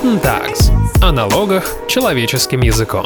Guten Tags. О налогах человеческим языком.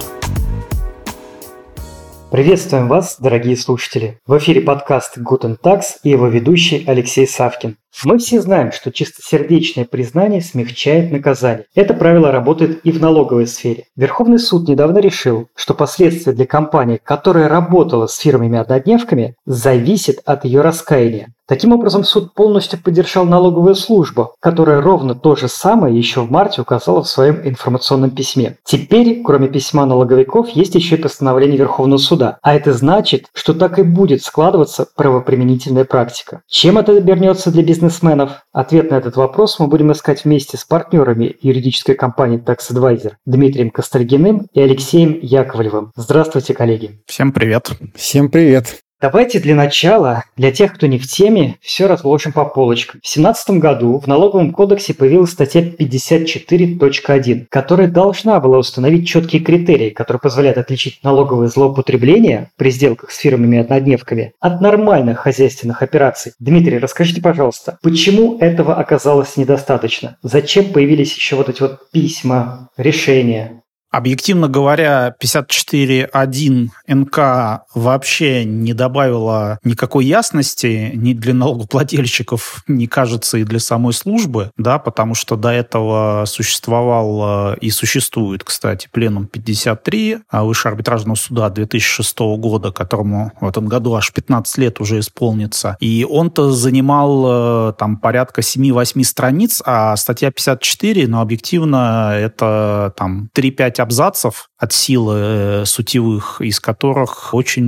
Приветствуем вас, дорогие слушатели! В эфире подкаст Guten Tax и его ведущий Алексей Савкин. Мы все знаем, что чистосердечное признание смягчает наказание. Это правило работает и в налоговой сфере. Верховный суд недавно решил, что последствия для компании, которая работала с фирмами-однодневками, зависят от ее раскаяния. Таким образом, суд полностью поддержал налоговую службу, которая ровно то же самое еще в марте указала в своем информационном письме. Теперь, кроме письма налоговиков, есть еще и постановление Верховного суда. А это значит, что так и будет складываться правоприменительная практика. Чем это обернется для бизнеса? Бизнесменов? Ответ на этот вопрос мы будем искать вместе с партнерами юридической компании Tax Advisor Дмитрием Костальгиным и Алексеем Яковлевым. Здравствуйте, коллеги. Всем привет. Всем привет. Давайте для начала, для тех, кто не в теме, все разложим по полочкам. В 2017 году в налоговом кодексе появилась статья 54.1, которая должна была установить четкие критерии, которые позволяют отличить налоговые злоупотребления при сделках с фирмами-однодневками от нормальных хозяйственных операций. Дмитрий, расскажите, пожалуйста, почему этого оказалось недостаточно? Зачем появились еще вот эти вот письма, решения? Объективно говоря, 54.1 НК вообще не добавила никакой ясности ни для налогоплательщиков, не кажется, и для самой службы, да, потому что до этого существовал э, и существует, кстати, пленум 53 а Высшего арбитражного суда 2006 года, которому в этом году аж 15 лет уже исполнится. И он-то занимал э, там порядка 7-8 страниц, а статья 54, ну, объективно, это там 3-5 абзацев от силы э, сутевых, из которых очень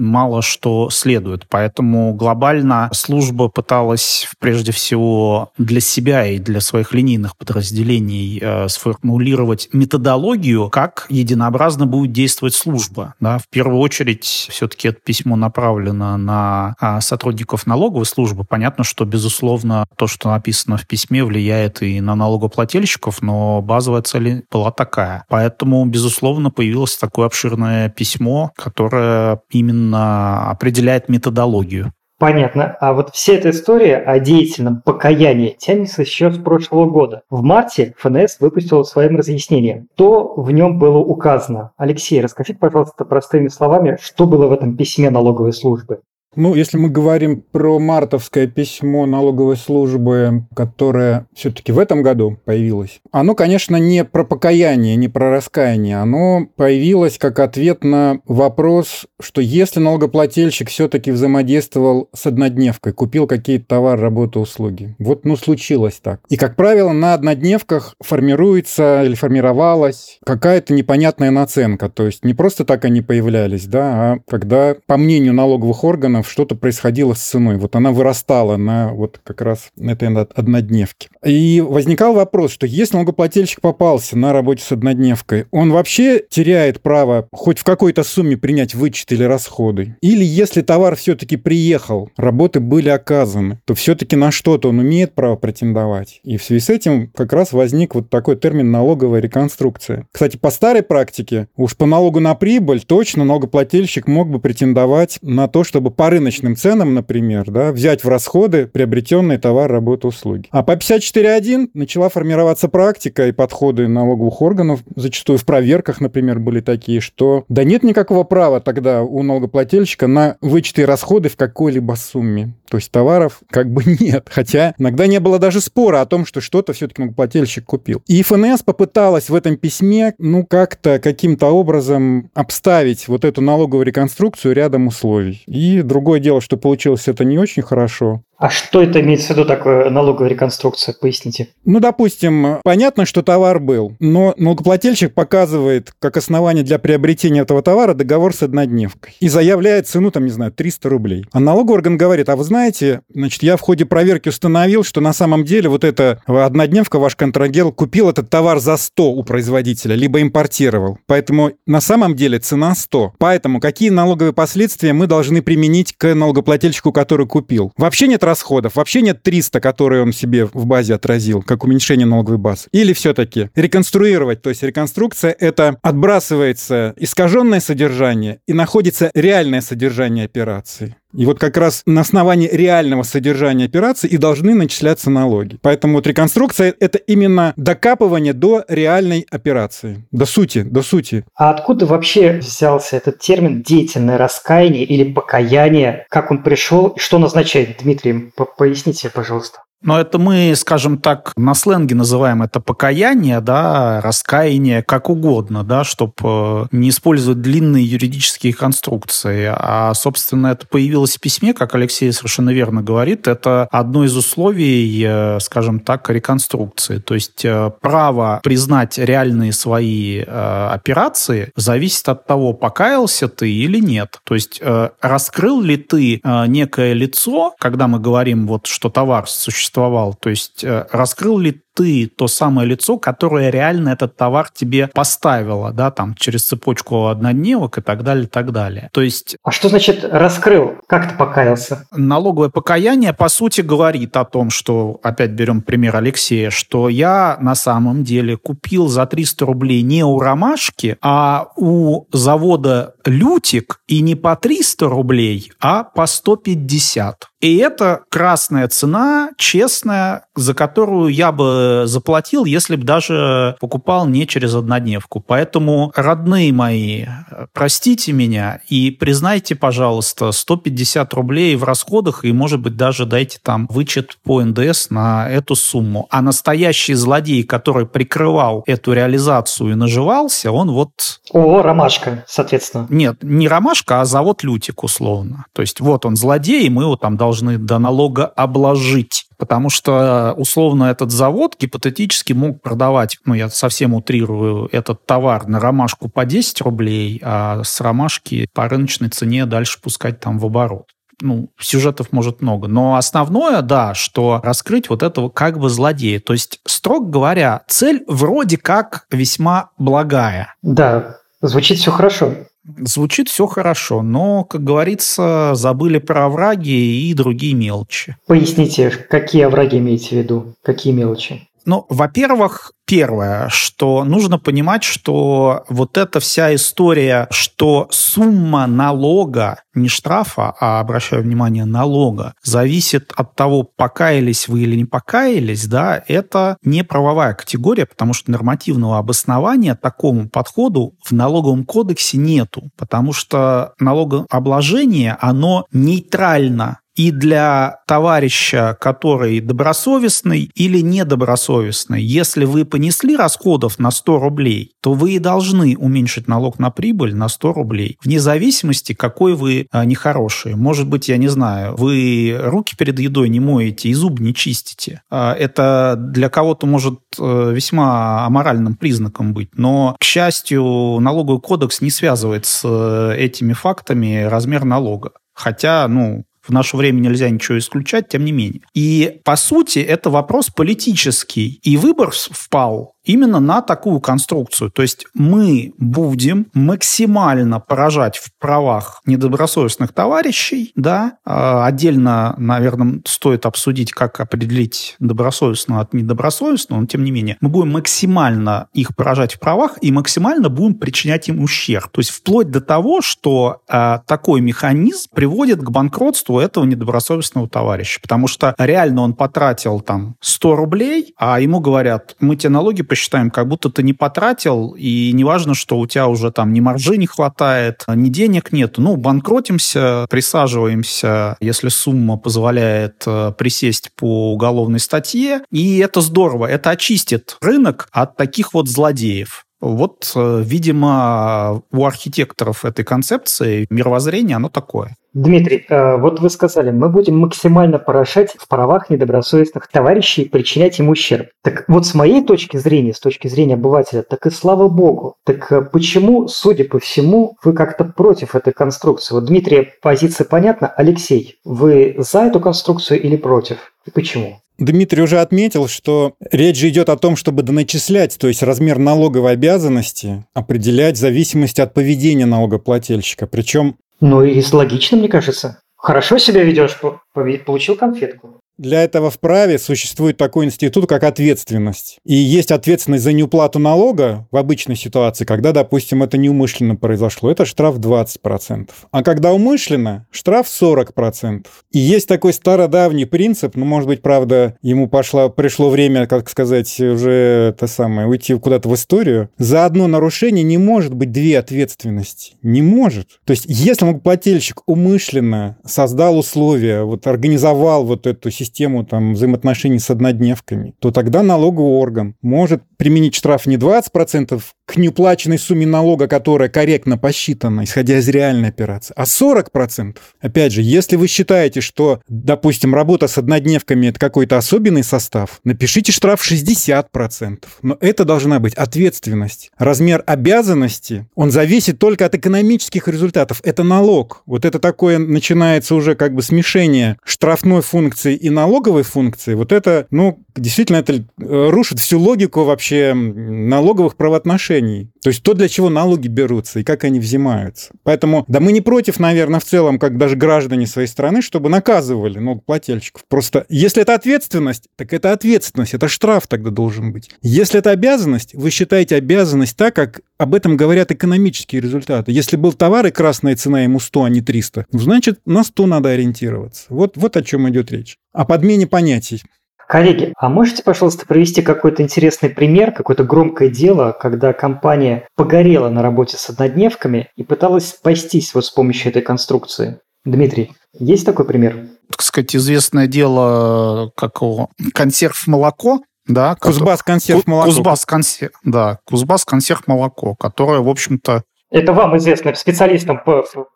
мало что следует. Поэтому глобально служба пыталась прежде всего для себя и для своих линейных подразделений э, сформулировать методологию, как единообразно будет действовать служба. Да? В первую очередь все-таки это письмо направлено на а, сотрудников налоговой службы. Понятно, что, безусловно, то, что написано в письме, влияет и на налогоплательщиков, но базовая цель была такая. Поэтому Поэтому, безусловно, появилось такое обширное письмо, которое именно определяет методологию. Понятно. А вот вся эта история о деятельном покаянии тянется еще с прошлого года. В марте ФНС выпустил своим разъяснением, что в нем было указано. Алексей, расскажите, пожалуйста, простыми словами, что было в этом письме налоговой службы. Ну, если мы говорим про мартовское письмо налоговой службы, которое все-таки в этом году появилось, оно, конечно, не про покаяние, не про раскаяние. Оно появилось как ответ на вопрос, что если налогоплательщик все-таки взаимодействовал с однодневкой, купил какие-то товары, работы, услуги. Вот, ну, случилось так. И, как правило, на однодневках формируется или формировалась какая-то непонятная наценка. То есть не просто так они появлялись, да, а когда, по мнению налоговых органов, что-то происходило с ценой. Вот она вырастала на вот как раз этой однодневке. И возникал вопрос, что если налогоплательщик попался на работе с однодневкой, он вообще теряет право хоть в какой-то сумме принять вычет или расходы? Или если товар все-таки приехал, работы были оказаны, то все-таки на что-то он имеет право претендовать. И в связи с этим как раз возник вот такой термин налоговая реконструкция. Кстати, по старой практике, уж по налогу на прибыль точно налогоплательщик мог бы претендовать на то, чтобы по рыночным ценам, например, да, взять в расходы приобретенные товары, работы, услуги. А по 54.1 начала формироваться практика и подходы налоговых органов, зачастую в проверках, например, были такие, что да нет никакого права тогда у налогоплательщика на вычеты расходы в какой-либо сумме. То есть товаров как бы нет. Хотя иногда не было даже спора о том, что что-то все-таки налогоплательщик купил. И ФНС попыталась в этом письме, ну, как-то каким-то образом обставить вот эту налоговую реконструкцию рядом условий. И друг Другое дело, что получилось это не очень хорошо. А что это имеется в виду такое налоговая реконструкция? Поясните. Ну, допустим, понятно, что товар был, но налогоплательщик показывает как основание для приобретения этого товара договор с однодневкой и заявляет цену, там, не знаю, 300 рублей. А налоговый орган говорит, а вы знаете, значит, я в ходе проверки установил, что на самом деле вот эта однодневка, ваш контрагент, купил этот товар за 100 у производителя, либо импортировал. Поэтому на самом деле цена 100. Поэтому какие налоговые последствия мы должны применить к налогоплательщику, который купил? Вообще нет расходов. Вообще нет 300, которые он себе в базе отразил, как уменьшение налоговой базы. Или все-таки реконструировать, то есть реконструкция — это отбрасывается искаженное содержание и находится реальное содержание операции. И вот как раз на основании реального содержания операции и должны начисляться налоги. Поэтому вот реконструкция — это именно докапывание до реальной операции, до сути, до сути. А откуда вообще взялся этот термин «деятельное раскаяние» или «покаяние»? Как он пришел и что он означает, Дмитрий? Поясните, пожалуйста. Но это мы, скажем так, на сленге называем это покаяние, да, раскаяние, как угодно, да, чтобы э, не использовать длинные юридические конструкции. А, собственно, это появилось в письме, как Алексей совершенно верно говорит, это одно из условий, э, скажем так, реконструкции. То есть э, право признать реальные свои операции зависит от того, покаялся ты или нет. То есть раскрыл ли ты некое лицо, когда мы говорим, вот, что товар существует, существовал. То есть э, раскрыл ли ты то самое лицо, которое реально этот товар тебе поставило, да, там, через цепочку однодневок и так далее, и так далее. То есть... А что значит раскрыл? Как ты покаялся? Налоговое покаяние, по сути, говорит о том, что, опять берем пример Алексея, что я на самом деле купил за 300 рублей не у Ромашки, а у завода Лютик и не по 300 рублей, а по 150. И это красная цена, честная, за которую я бы заплатил, если бы даже покупал не через однодневку. Поэтому, родные мои, простите меня и признайте, пожалуйста, 150 рублей в расходах и, может быть, даже дайте там вычет по НДС на эту сумму. А настоящий злодей, который прикрывал эту реализацию и наживался, он вот... О, ромашка, соответственно. Нет, не ромашка, а завод Лютик, условно. То есть вот он злодей, и мы его там должны до налога обложить. Потому что, условно, этот завод гипотетически мог продавать, ну, я совсем утрирую, этот товар на ромашку по 10 рублей, а с ромашки по рыночной цене дальше пускать там в оборот ну, сюжетов может много. Но основное, да, что раскрыть вот этого как бы злодея. То есть, строго говоря, цель вроде как весьма благая. Да, звучит все хорошо. Звучит все хорошо, но, как говорится, забыли про овраги и другие мелочи. Поясните, какие овраги имеете в виду? Какие мелочи? Ну, во-первых, первое, что нужно понимать, что вот эта вся история, что сумма налога, не штрафа, а, обращаю внимание, налога, зависит от того, покаялись вы или не покаялись, да, это не правовая категория, потому что нормативного обоснования такому подходу в налоговом кодексе нету, потому что налогообложение, оно нейтрально и для товарища, который добросовестный или недобросовестный. Если вы понесли расходов на 100 рублей, то вы и должны уменьшить налог на прибыль на 100 рублей, вне зависимости, какой вы а, нехороший. Может быть, я не знаю, вы руки перед едой не моете и зуб не чистите. А, это для кого-то может э, весьма аморальным признаком быть, но, к счастью, налоговый кодекс не связывает с э, этими фактами размер налога. Хотя, ну, в наше время нельзя ничего исключать, тем не менее. И, по сути, это вопрос политический. И выбор впал именно на такую конструкцию. То есть мы будем максимально поражать в правах недобросовестных товарищей, да, а, отдельно, наверное, стоит обсудить, как определить добросовестного от недобросовестного, но тем не менее, мы будем максимально их поражать в правах и максимально будем причинять им ущерб. То есть вплоть до того, что э, такой механизм приводит к банкротству этого недобросовестного товарища, потому что реально он потратил там 100 рублей, а ему говорят, мы тебе налоги посчитаем, как будто ты не потратил, и неважно, что у тебя уже там ни маржи не хватает, ни денег нет. Ну, банкротимся, присаживаемся, если сумма позволяет э, присесть по уголовной статье, и это здорово, это очистит рынок от таких вот злодеев. Вот, э, видимо, у архитекторов этой концепции мировоззрение, оно такое. Дмитрий, э, вот вы сказали, мы будем максимально поражать в правах недобросовестных товарищей и причинять им ущерб. Так вот с моей точки зрения, с точки зрения обывателя, так и слава богу. Так э, почему, судя по всему, вы как-то против этой конструкции? Вот, Дмитрий, позиция понятна. Алексей, вы за эту конструкцию или против? И почему? Дмитрий уже отметил, что речь же идет о том, чтобы доначислять, то есть размер налоговой обязанности определять в зависимости от поведения налогоплательщика. Причем... Ну и логично, мне кажется. Хорошо себя ведешь, получил конфетку. Для этого в праве существует такой институт, как ответственность. И есть ответственность за неуплату налога в обычной ситуации, когда, допустим, это неумышленно произошло. Это штраф 20%. А когда умышленно, штраф 40%. И есть такой стародавний принцип, ну, может быть, правда, ему пошло, пришло время, как сказать, уже это самое, уйти куда-то в историю. За одно нарушение не может быть две ответственности. Не может. То есть, если налогоплательщик умышленно создал условия, вот организовал вот эту систему там взаимоотношений с однодневками, то тогда налоговый орган может применить штраф не 20% к неуплаченной сумме налога, которая корректно посчитана, исходя из реальной операции, а 40%. Опять же, если вы считаете, что, допустим, работа с однодневками – это какой-то особенный состав, напишите штраф 60%. Но это должна быть ответственность. Размер обязанности, он зависит только от экономических результатов. Это налог. Вот это такое начинается уже как бы смешение штрафной функции и налоговой функции. Вот это, ну, действительно, это э, рушит всю логику вообще налоговых правоотношений. То есть то, для чего налоги берутся и как они взимаются. Поэтому, да мы не против, наверное, в целом, как даже граждане своей страны, чтобы наказывали налогоплательщиков. Просто если это ответственность, так это ответственность, это штраф тогда должен быть. Если это обязанность, вы считаете обязанность так, как об этом говорят экономические результаты. Если был товар и красная цена ему 100, а не 300, ну, значит, на 100 надо ориентироваться. Вот, вот о чем идет речь. О подмене понятий. Коллеги, а можете, пожалуйста, привести какой-то интересный пример, какое-то громкое дело, когда компания погорела на работе с однодневками и пыталась спастись вот с помощью этой конструкции? Дмитрий, есть такой пример? Так сказать, известное дело, как его, консерв молоко, да, Кузбасс консерв молоко. Кузбасс консерв, да, Кузбасс консерв молоко, которое, в общем-то... Это вам известно, специалистам,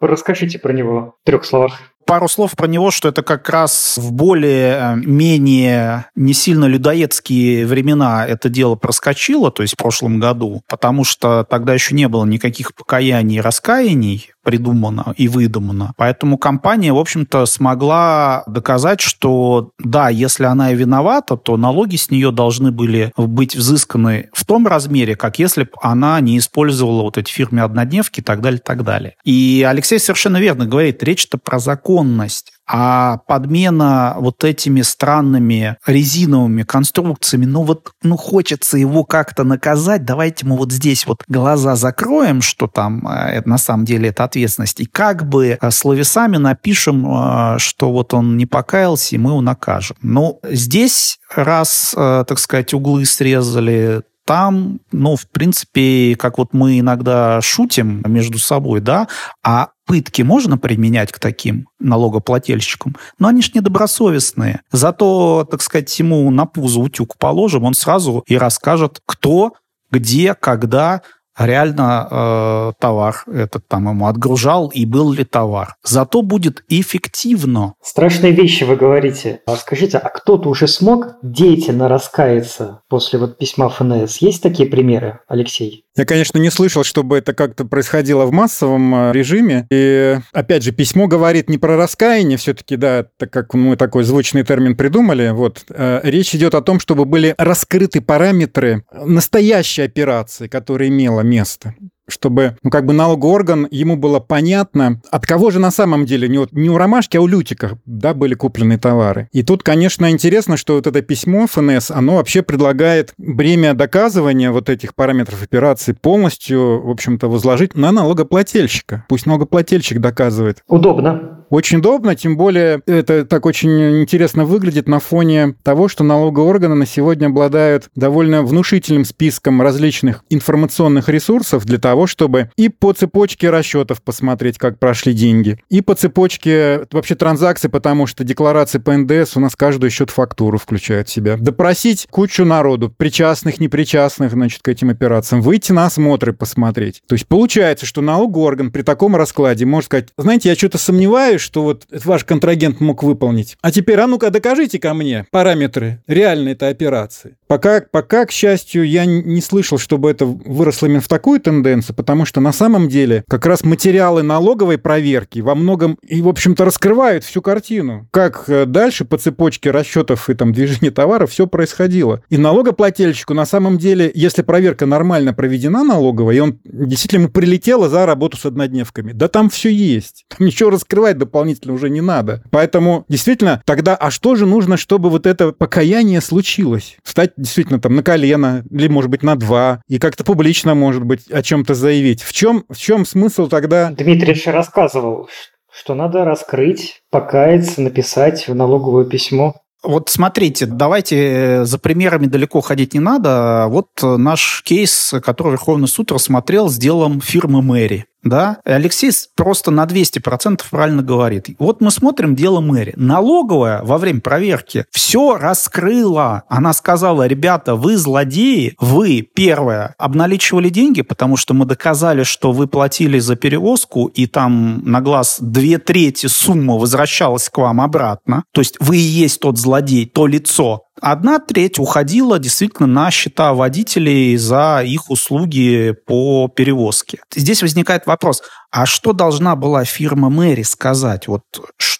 расскажите про него в трех словах. Пару слов про него, что это как раз в более-менее э, не сильно людоедские времена это дело проскочило, то есть в прошлом году, потому что тогда еще не было никаких покаяний и раскаяний, придумано и выдумано. Поэтому компания, в общем-то, смогла доказать, что да, если она и виновата, то налоги с нее должны были быть взысканы в том размере, как если бы она не использовала вот эти фирмы однодневки и так далее, и так далее. И Алексей совершенно верно говорит, речь-то про законность. А подмена вот этими странными резиновыми конструкциями, ну вот, ну хочется его как-то наказать, давайте мы вот здесь вот глаза закроем, что там э, на самом деле это ответственность, и как бы э, словесами напишем, э, что вот он не покаялся, и мы его накажем. Но здесь, раз, так сказать, углы срезали, там, ну, в принципе, как вот мы иногда шутим между собой, да, а пытки можно применять к таким налогоплательщикам, но они ж недобросовестные. Зато, так сказать, ему на пузо утюг положим, он сразу и расскажет, кто, где, когда реально э, товар этот там ему отгружал и был ли товар. Зато будет эффективно. Страшные вещи вы говорите. А скажите, а кто-то уже смог деятельно раскаяться после вот письма ФНС? Есть такие примеры, Алексей? Я, конечно, не слышал, чтобы это как-то происходило в массовом э, режиме. И, опять же, письмо говорит не про раскаяние, все-таки, да, так как мы такой звучный термин придумали. Вот, э, речь идет о том, чтобы были раскрыты параметры настоящей операции, которая имела место чтобы, ну, как бы налоговый орган, ему было понятно, от кого же на самом деле, не, не у Ромашки, а у Лютика, да, были куплены товары. И тут, конечно, интересно, что вот это письмо ФНС, оно вообще предлагает бремя доказывания вот этих параметров операции полностью, в общем-то, возложить на налогоплательщика. Пусть налогоплательщик доказывает. Удобно. Очень удобно, тем более это так очень интересно выглядит на фоне того, что налоговые органы на сегодня обладают довольно внушительным списком различных информационных ресурсов для того, чтобы и по цепочке расчетов посмотреть, как прошли деньги, и по цепочке вообще транзакций, потому что декларации по НДС у нас каждую счет-фактуру включают в себя. Допросить кучу народу, причастных, непричастных, значит, к этим операциям, выйти на осмотры посмотреть. То есть получается, что налоговый орган при таком раскладе может сказать, знаете, я что-то сомневаюсь, что вот ваш контрагент мог выполнить. А теперь, а ну-ка, докажите ко мне параметры реальной этой операции. Пока, пока, к счастью, я не слышал, чтобы это выросло именно в такую тенденцию, потому что на самом деле как раз материалы налоговой проверки во многом и, в общем-то, раскрывают всю картину. Как э, дальше по цепочке расчетов и там движения товаров все происходило. И налогоплательщику на самом деле, если проверка нормально проведена налоговая, и он действительно ему прилетело за работу с однодневками, да там все есть. Там ничего раскрывать дополнительно уже не надо. Поэтому действительно, тогда, а что же нужно, чтобы вот это покаяние случилось? Встать действительно там на колено, или, может быть, на два, и как-то публично, может быть, о чем-то заявить. В чем, в чем смысл тогда... Дмитрий же рассказывал, что надо раскрыть, покаяться, написать в налоговое письмо. Вот смотрите, давайте э, за примерами далеко ходить не надо. Вот наш кейс, который Верховный суд рассмотрел с делом фирмы Мэри да, Алексей просто на 200% правильно говорит. Вот мы смотрим дело мэри. Налоговая во время проверки все раскрыла. Она сказала, ребята, вы злодеи, вы, первое, обналичивали деньги, потому что мы доказали, что вы платили за перевозку, и там на глаз две трети суммы возвращалась к вам обратно. То есть вы и есть тот злодей, то лицо, Одна треть уходила действительно на счета водителей за их услуги по перевозке. Здесь возникает вопрос, а что должна была фирма Мэри сказать? Вот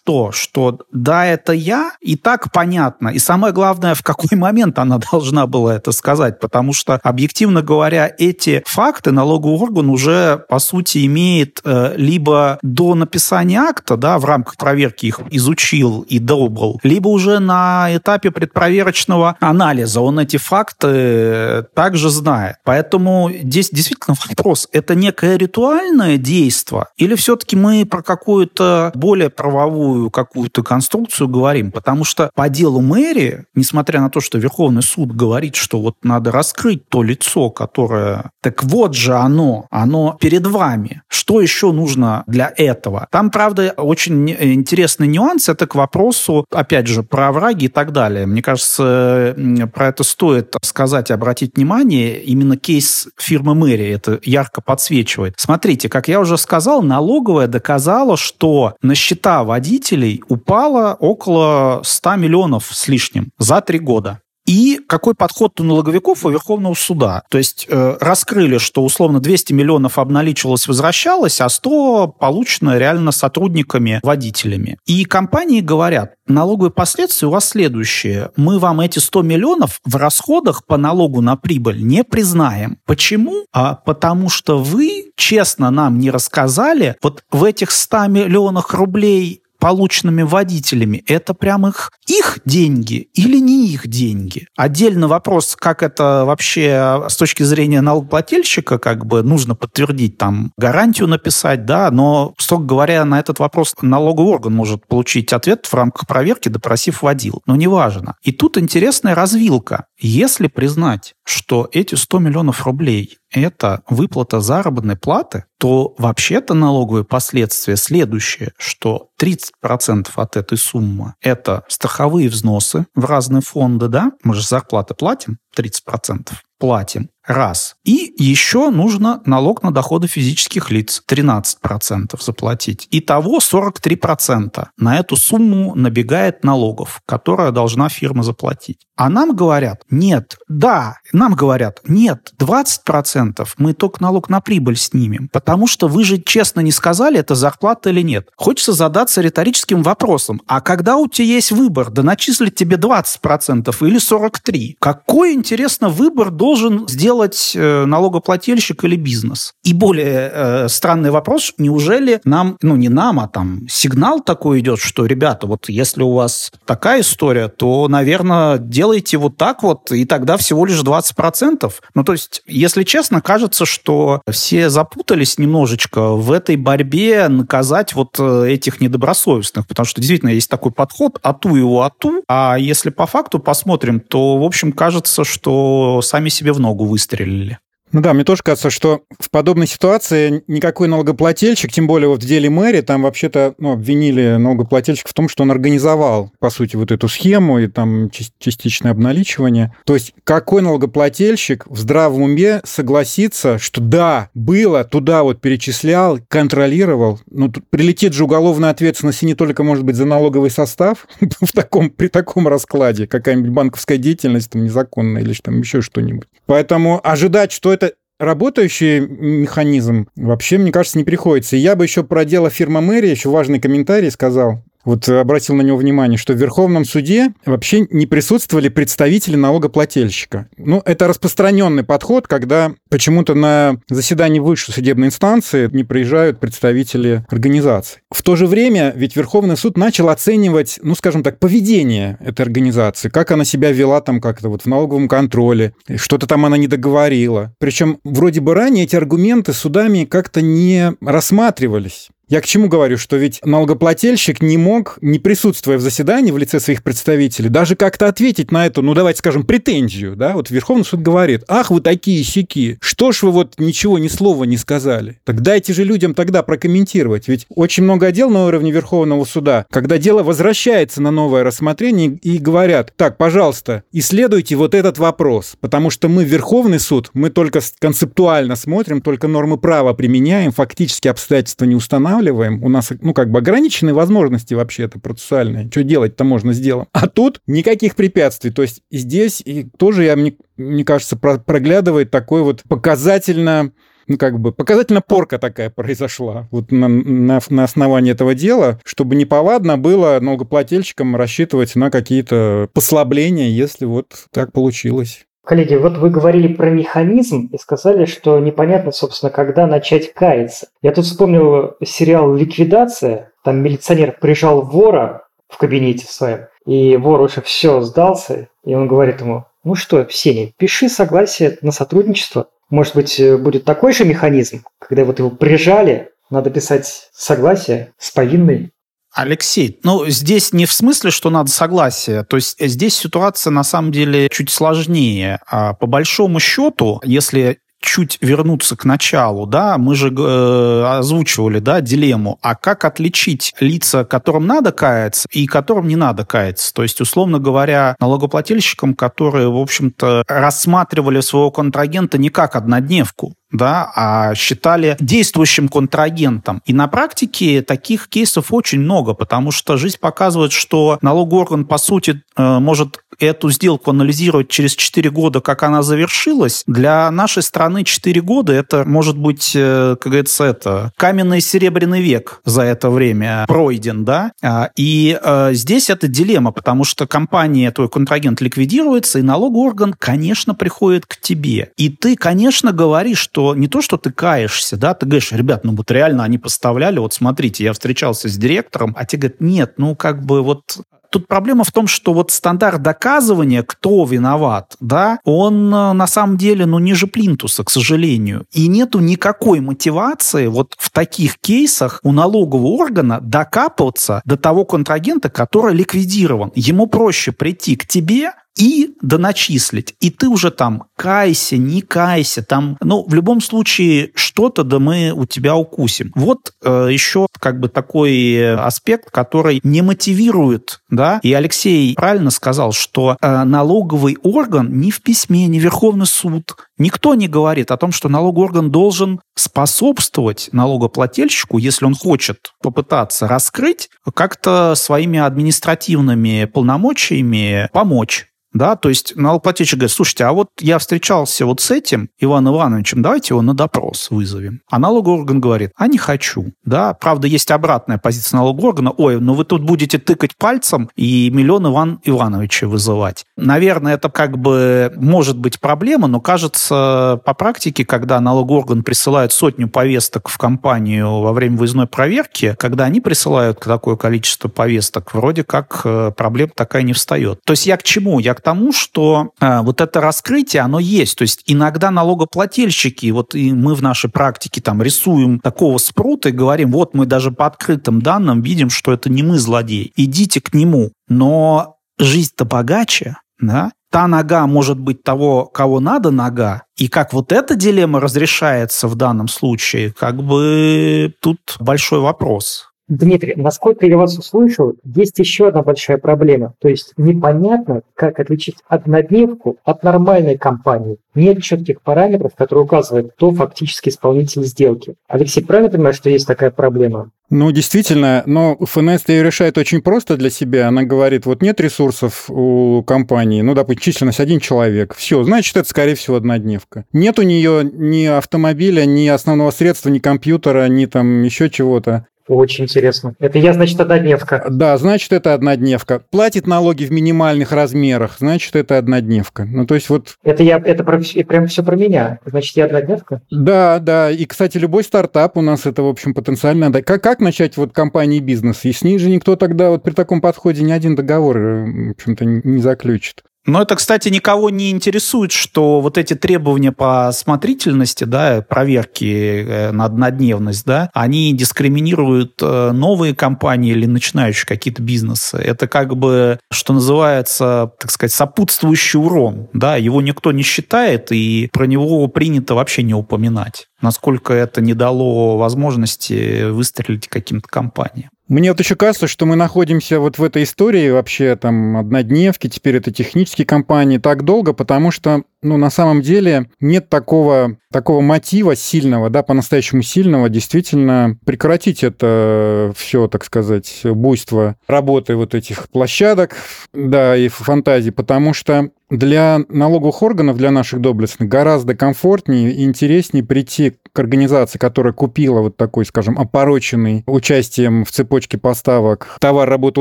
что? Что да, это я? И так понятно. И самое главное, в какой момент она должна была это сказать? Потому что, объективно говоря, эти факты налоговый орган уже, по сути, имеет э, либо до написания акта, да, в рамках проверки их изучил и добыл, либо уже на этапе предпроверочного анализа он эти факты также знает. Поэтому здесь действительно вопрос, это некое ритуальное действие? Или все-таки мы про какую-то более правовую какую-то конструкцию говорим? Потому что по делу мэри, несмотря на то, что Верховный суд говорит, что вот надо раскрыть то лицо, которое... Так вот же оно, оно перед вами. Что еще нужно для этого? Там, правда, очень интересный нюанс. Это к вопросу, опять же, про враги и так далее. Мне кажется, про это стоит сказать и обратить внимание. Именно кейс фирмы Мэри это ярко подсвечивает. Смотрите, как я уже сказал, налоговая доказала, что на счета водителей упало около 100 миллионов с лишним за три года. И какой подход у налоговиков у Верховного суда? То есть э, раскрыли, что условно 200 миллионов обналичивалось, возвращалось, а 100 получено реально сотрудниками, водителями. И компании говорят, налоговые последствия у вас следующие. Мы вам эти 100 миллионов в расходах по налогу на прибыль не признаем. Почему? А потому что вы честно нам не рассказали, вот в этих 100 миллионах рублей полученными водителями, это прям их, их деньги или не их деньги? Отдельный вопрос, как это вообще с точки зрения налогоплательщика, как бы нужно подтвердить, там, гарантию написать, да, но, строго говоря, на этот вопрос налоговый орган может получить ответ в рамках проверки, допросив водил. Но неважно. И тут интересная развилка. Если признать, что эти 100 миллионов рублей – это выплата заработной платы, то вообще-то налоговые последствия следующие, что 30% от этой суммы – это страховые взносы в разные фонды, да? Мы же зарплаты платим 30% платим. Раз. И еще нужно налог на доходы физических лиц 13% заплатить. Итого 43%. На эту сумму набегает налогов, которая должна фирма заплатить. А нам говорят, нет, да, нам говорят, нет, 20% мы только налог на прибыль снимем, потому что вы же честно не сказали, это зарплата или нет. Хочется задаться риторическим вопросом, а когда у тебя есть выбор, да начислить тебе 20% или 43%, какой, интересно, выбор должен сделать делать э, налогоплательщик или бизнес? И более э, странный вопрос, неужели нам, ну не нам, а там сигнал такой идет, что, ребята, вот если у вас такая история, то, наверное, делайте вот так вот, и тогда всего лишь 20%. Ну, то есть, если честно, кажется, что все запутались немножечко в этой борьбе наказать вот э, этих недобросовестных, потому что действительно есть такой подход, ату его ату, а если по факту посмотрим, то, в общем, кажется, что сами себе в ногу выстрелили industriell Ну да, мне тоже кажется, что в подобной ситуации никакой налогоплательщик, тем более вот в деле мэри, там вообще-то ну, обвинили налогоплательщика в том, что он организовал, по сути, вот эту схему и там частичное обналичивание. То есть какой налогоплательщик в здравом уме согласится, что да, было, туда вот перечислял, контролировал, ну тут прилетит же уголовная ответственность и не только, может быть, за налоговый состав в таком, при таком раскладе, какая-нибудь банковская деятельность там незаконная или там еще что-нибудь. Поэтому ожидать, что это работающий механизм вообще, мне кажется, не приходится. Я бы еще про дело фирма мэрия еще важный комментарий сказал вот обратил на него внимание, что в Верховном суде вообще не присутствовали представители налогоплательщика. Ну, это распространенный подход, когда почему-то на заседании высшей судебной инстанции не приезжают представители организации. В то же время ведь Верховный суд начал оценивать, ну, скажем так, поведение этой организации, как она себя вела там как-то вот в налоговом контроле, что-то там она не договорила. Причем вроде бы ранее эти аргументы судами как-то не рассматривались. Я к чему говорю, что ведь налогоплательщик не мог, не присутствуя в заседании в лице своих представителей, даже как-то ответить на эту, ну давайте скажем, претензию, да, вот Верховный суд говорит, ах, вы такие сики, что ж вы вот ничего, ни слова не сказали. Так дайте же людям тогда прокомментировать, ведь очень много дел на уровне Верховного суда, когда дело возвращается на новое рассмотрение и говорят, так, пожалуйста, исследуйте вот этот вопрос, потому что мы Верховный суд, мы только концептуально смотрим, только нормы права применяем, фактически обстоятельства не устанавливаем, устанавливаем, у нас, ну, как бы ограниченные возможности вообще-то процессуальные, что делать-то можно сделать. А тут никаких препятствий. То есть здесь и тоже, я, мне, мне кажется, про проглядывает такой вот показательно ну, как бы показательно порка такая произошла вот на, на, на основании этого дела, чтобы неповадно было налогоплательщикам рассчитывать на какие-то послабления, если вот так получилось. Коллеги, вот вы говорили про механизм и сказали, что непонятно, собственно, когда начать каяться. Я тут вспомнил сериал «Ликвидация». Там милиционер прижал вора в кабинете своем, и вор уже все сдался, и он говорит ему, ну что, Сеня, пиши согласие на сотрудничество. Может быть, будет такой же механизм, когда вот его прижали, надо писать согласие с повинной Алексей, ну здесь не в смысле, что надо согласие. То есть здесь ситуация на самом деле чуть сложнее. А по большому счету, если чуть вернуться к началу, да, мы же э, озвучивали, да, дилемму, а как отличить лица, которым надо каяться и которым не надо каяться? То есть, условно говоря, налогоплательщикам, которые, в общем-то, рассматривали своего контрагента не как однодневку, да, а считали действующим контрагентом. И на практике таких кейсов очень много, потому что жизнь показывает, что налоговый орган, по сути, э, может эту сделку анализировать через 4 года, как она завершилась. Для нашей страны 4 года это может быть, э, как говорится, это каменный серебряный век за это время пройден, да. А, и э, здесь это дилемма, потому что компания, твой контрагент ликвидируется, и налоговый орган, конечно, приходит к тебе. И ты, конечно, говоришь, что не то, что ты каешься, да, ты говоришь, ребят, ну вот реально они поставляли, вот смотрите, я встречался с директором, а тебе говорят, нет, ну как бы вот Тут проблема в том, что вот стандарт доказывания, кто виноват, да, он э, на самом деле, ну, ниже плинтуса, к сожалению. И нету никакой мотивации вот в таких кейсах у налогового органа докапываться до того контрагента, который ликвидирован. Ему проще прийти к тебе, и доначислить. И ты уже там кайся, не кайся, там, ну, в любом случае, что-то да мы у тебя укусим. Вот э, еще как бы такой аспект, который не мотивирует, да, и Алексей правильно сказал, что э, налоговый орган ни в письме, ни Верховный суд, никто не говорит о том, что налоговый орган должен способствовать налогоплательщику, если он хочет попытаться раскрыть, как-то своими административными полномочиями помочь да, то есть налогоплательщик говорит, слушайте, а вот я встречался вот с этим Иваном Ивановичем, давайте его на допрос вызовем. А налоговый орган говорит, а не хочу, да. Правда, есть обратная позиция налогового органа, ой, ну вы тут будете тыкать пальцем и миллион Иван Ивановича вызывать. Наверное, это как бы может быть проблема, но кажется, по практике, когда налоговый орган присылает сотню повесток в компанию во время выездной проверки, когда они присылают такое количество повесток, вроде как э, проблема такая не встает. То есть я к чему? Я к тому, что э, вот это раскрытие, оно есть. То есть иногда налогоплательщики, вот и мы в нашей практике там рисуем такого спрута и говорим, вот мы даже по открытым данным видим, что это не мы злодеи, идите к нему. Но жизнь-то богаче, да? та нога может быть того, кого надо нога, и как вот эта дилемма разрешается в данном случае, как бы тут большой вопрос. Дмитрий, насколько я вас услышал, есть еще одна большая проблема. То есть непонятно, как отличить однодневку от нормальной компании. Нет четких параметров, которые указывают, кто фактически исполнитель сделки. Алексей, правильно понимаю, что есть такая проблема? Ну, действительно, но ФНС ее решает очень просто для себя. Она говорит, вот нет ресурсов у компании, ну, допустим, численность один человек. Все, значит, это, скорее всего, однодневка. Нет у нее ни автомобиля, ни основного средства, ни компьютера, ни там еще чего-то. Очень интересно. Это я, значит, однодневка. Да, значит, это однодневка. Платит налоги в минимальных размерах, значит, это однодневка. Ну, то есть вот... Это я, это про, прям все про меня. Значит, я однодневка? Да, да. И, кстати, любой стартап у нас это, в общем, потенциально... Как, как начать вот компании бизнес? И с ней же никто тогда вот при таком подходе ни один договор, в общем-то, не заключит. Но это, кстати, никого не интересует, что вот эти требования по смотрительности, да, проверки э, на однодневность, да, они дискриминируют э, новые компании или начинающие какие-то бизнесы. Это как бы, что называется, так сказать, сопутствующий урон, да, его никто не считает, и про него принято вообще не упоминать насколько это не дало возможности выстрелить каким-то компаниям. Мне вот еще кажется, что мы находимся вот в этой истории вообще там однодневки, теперь это технические компании так долго, потому что ну, на самом деле нет такого, такого мотива сильного, да, по-настоящему сильного, действительно прекратить это все, так сказать, буйство работы вот этих площадок, да, и фантазий, потому что для налоговых органов, для наших доблестных, гораздо комфортнее и интереснее прийти к организации, которая купила вот такой, скажем, опороченный участием в цепочке поставок товар, работу,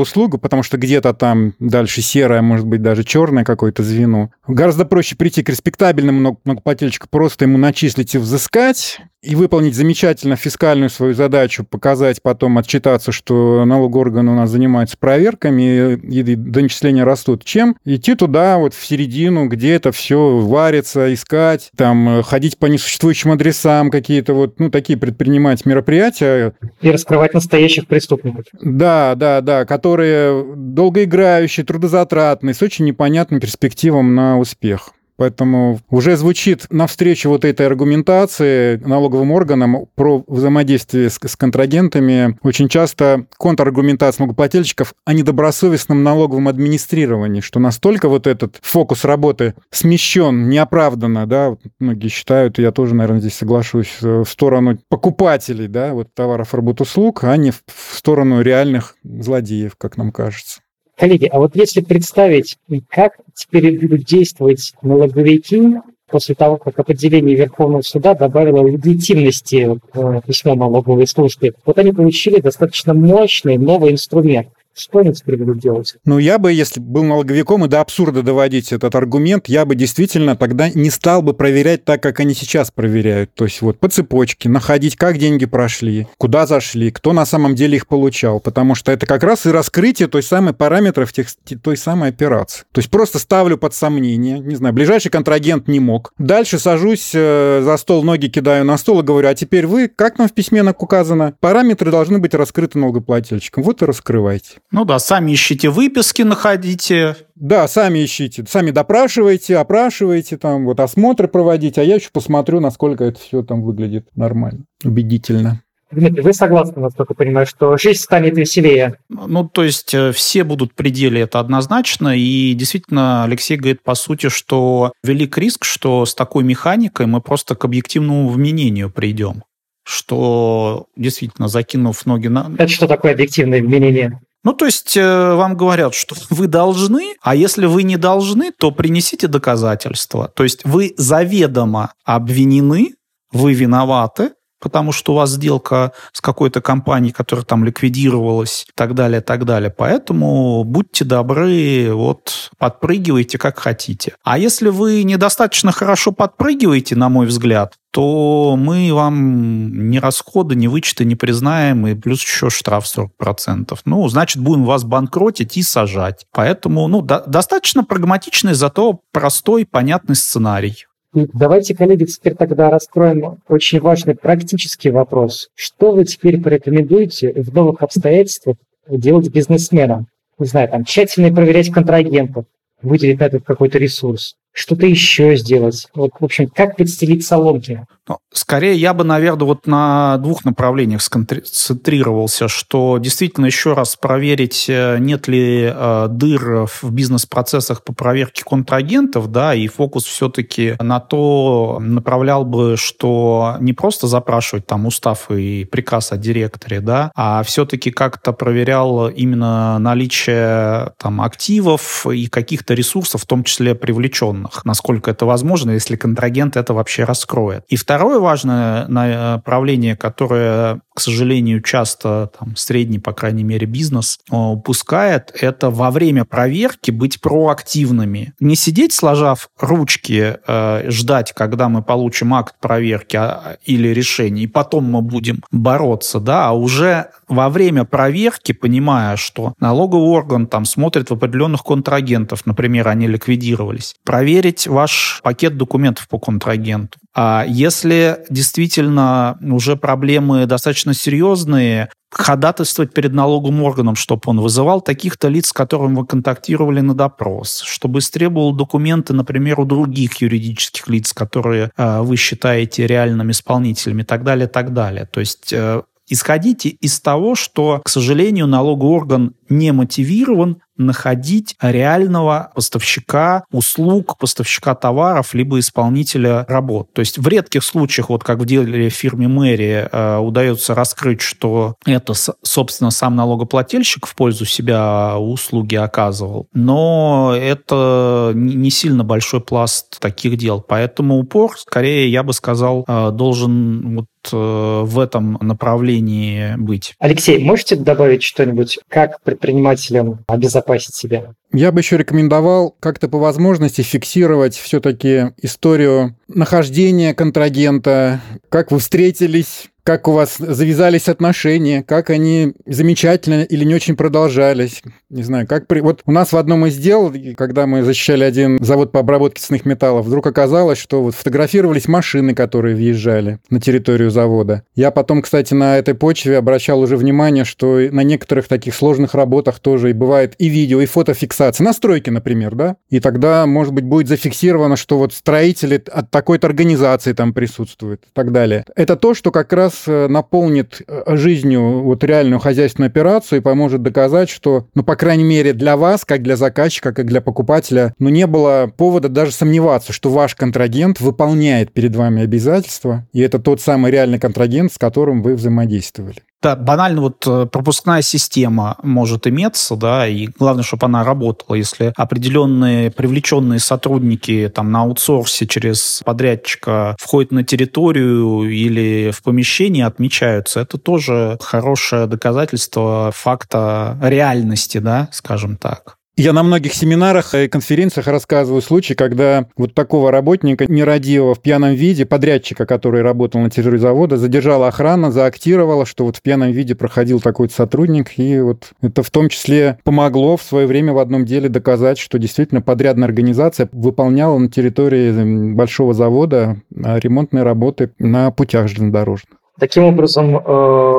услугу, потому что где-то там дальше серое, может быть, даже черное какое-то звено. Гораздо проще прийти к респектабельному многоплательщику, просто ему начислить и взыскать, и выполнить замечательно фискальную свою задачу, показать потом, отчитаться, что налоговый орган у нас занимается проверками, и доничисления растут, чем идти туда, вот в середину, где это все варится, искать, там, ходить по несуществующим адресам, какие-то вот, ну, такие предпринимать мероприятия. И раскрывать настоящих преступников. Да, да, да, которые долгоиграющие, трудозатратные, с очень непонятным перспективам на успех. Поэтому уже звучит навстречу вот этой аргументации налоговым органам про взаимодействие с, с контрагентами очень часто контраргументация налогоплательщиков о недобросовестном налоговом администрировании, что настолько вот этот фокус работы смещен неоправданно, да, многие считают, и я тоже, наверное, здесь соглашусь, э, в сторону покупателей, да, вот товаров, работ, услуг, а не в сторону реальных злодеев, как нам кажется. Коллеги, а вот если представить, как теперь будут действовать налоговики после того, как определение Верховного суда добавило легитимности в письмо налоговой службе, вот они получили достаточно мощный новый инструмент – что они теперь будут делать? Ну, я бы, если был налоговиком и до абсурда доводить этот аргумент, я бы действительно тогда не стал бы проверять так, как они сейчас проверяют. То есть вот по цепочке, находить, как деньги прошли, куда зашли, кто на самом деле их получал. Потому что это как раз и раскрытие той самой параметров тех, той самой операции. То есть просто ставлю под сомнение, не знаю, ближайший контрагент не мог. Дальше сажусь э, за стол, ноги кидаю на стол и говорю, а теперь вы, как нам в письме указано, параметры должны быть раскрыты налогоплательщиком. Вот и раскрывайте. Ну да, сами ищите выписки, находите. Да, сами ищите, сами допрашивайте, опрашивайте, там вот осмотры проводите, а я еще посмотрю, насколько это все там выглядит нормально, убедительно. Дмитрий, вы согласны, насколько понимаю, что жизнь станет веселее? Ну, то есть э, все будут в пределе, это однозначно. И действительно, Алексей говорит, по сути, что велик риск, что с такой механикой мы просто к объективному вменению придем. Что действительно, закинув ноги на... Это что такое объективное вменение? Ну, то есть э, вам говорят, что вы должны, а если вы не должны, то принесите доказательства. То есть вы заведомо обвинены, вы виноваты, потому что у вас сделка с какой-то компанией, которая там ликвидировалась, и так далее, и так далее. Поэтому будьте добры, вот подпрыгивайте как хотите. А если вы недостаточно хорошо подпрыгиваете, на мой взгляд, то мы вам ни расходы, ни вычеты не признаем, и плюс еще штраф 40%. Ну, значит, будем вас банкротить и сажать. Поэтому, ну, до- достаточно прагматичный, зато простой, понятный сценарий. Давайте, коллеги, теперь тогда раскроем очень важный практический вопрос. Что вы теперь порекомендуете в новых обстоятельствах делать бизнесменам? Не знаю, там, тщательно проверять контрагентов, выделить на этот какой-то ресурс что-то еще сделать. Вот, в общем, как подстелить соломки? Ну, скорее, я бы, наверное, вот на двух направлениях сконцентрировался, что действительно еще раз проверить, э, нет ли э, дыр в бизнес-процессах по проверке контрагентов, да, и фокус все-таки на то направлял бы, что не просто запрашивать там устав и приказ о директоре, да, а все-таки как-то проверял именно наличие там активов и каких-то ресурсов, в том числе привлеченных данных, насколько это возможно, если контрагент это вообще раскроет. И второе важное направление, которое, к сожалению, часто там, средний, по крайней мере, бизнес э, упускает, это во время проверки быть проактивными. Не сидеть, сложав ручки, э, ждать, когда мы получим акт проверки а, или решение, и потом мы будем бороться, да, а уже во время проверки, понимая, что налоговый орган там смотрит в определенных контрагентов, например, они ликвидировались, проверить ваш пакет документов по контрагенту. А если действительно уже проблемы достаточно серьезные, ходатайствовать перед налоговым органом, чтобы он вызывал таких-то лиц, с которыми вы контактировали на допрос, чтобы истребовал документы, например, у других юридических лиц, которые э, вы считаете реальными исполнителями, и так далее, так далее. То есть э, исходите из того, что, к сожалению, налоговый орган не мотивирован находить реального поставщика услуг, поставщика товаров, либо исполнителя работ. То есть в редких случаях, вот как в деле фирме Мэри, э, удается раскрыть, что это, собственно, сам налогоплательщик в пользу себя услуги оказывал. Но это не сильно большой пласт таких дел. Поэтому упор, скорее, я бы сказал, э, должен вот э, в этом направлении быть. Алексей, можете добавить что-нибудь, как предпринимателям обезопасить себя? Я бы еще рекомендовал как-то по возможности фиксировать все-таки историю нахождения контрагента, как вы встретились, как у вас завязались отношения, как они замечательно или не очень продолжались. Не знаю, как при... Вот у нас в одном из дел, когда мы защищали один завод по обработке ценных металлов, вдруг оказалось, что вот фотографировались машины, которые въезжали на территорию завода. Я потом, кстати, на этой почве обращал уже внимание, что на некоторых таких сложных работах тоже и бывает и видео, и фотофиксация. На стройке, например, да? И тогда, может быть, будет зафиксировано, что вот строители от такой-то организации там присутствуют и так далее. Это то, что как раз раз э, наполнит э, жизнью вот реальную хозяйственную операцию и поможет доказать, что, ну, по крайней мере, для вас, как для заказчика, как для покупателя, ну, не было повода даже сомневаться, что ваш контрагент выполняет перед вами обязательства, и это тот самый реальный контрагент, с которым вы взаимодействовали. Да, банально вот э, пропускная система может иметься, да, и главное, чтобы она работала. Если определенные привлеченные сотрудники там на аутсорсе через подрядчика входят на территорию или в помещение отмечаются, это тоже хорошее доказательство факта реальности, да, скажем так. Я на многих семинарах и конференциях рассказываю случаи, когда вот такого работника нерадивого в пьяном виде, подрядчика, который работал на территории завода, задержала охрана, заактировала, что вот в пьяном виде проходил такой сотрудник, и вот это в том числе помогло в свое время в одном деле доказать, что действительно подрядная организация выполняла на территории большого завода а, ремонтные работы на путях железнодорожных. Таким образом, э,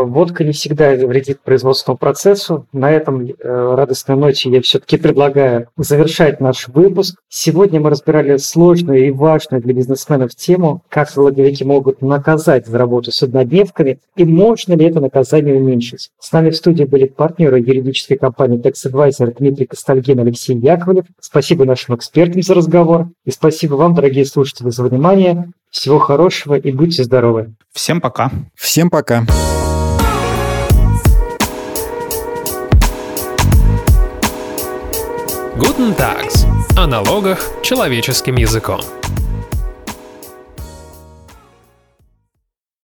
водка не всегда вредит производственному процессу. На этом э, радостной ноте я все-таки предлагаю завершать наш выпуск. Сегодня мы разбирали сложную и важную для бизнесменов тему, как налоговики могут наказать за работу с однодневками и можно ли это наказание уменьшить. С нами в студии были партнеры юридической компании Tax Advisor Дмитрий Костальгин и Алексей Яковлев. Спасибо нашим экспертам за разговор и спасибо вам, дорогие слушатели, за внимание. Всего хорошего и будьте здоровы. Всем пока. Всем пока. Guten Tags. О налогах человеческим языком.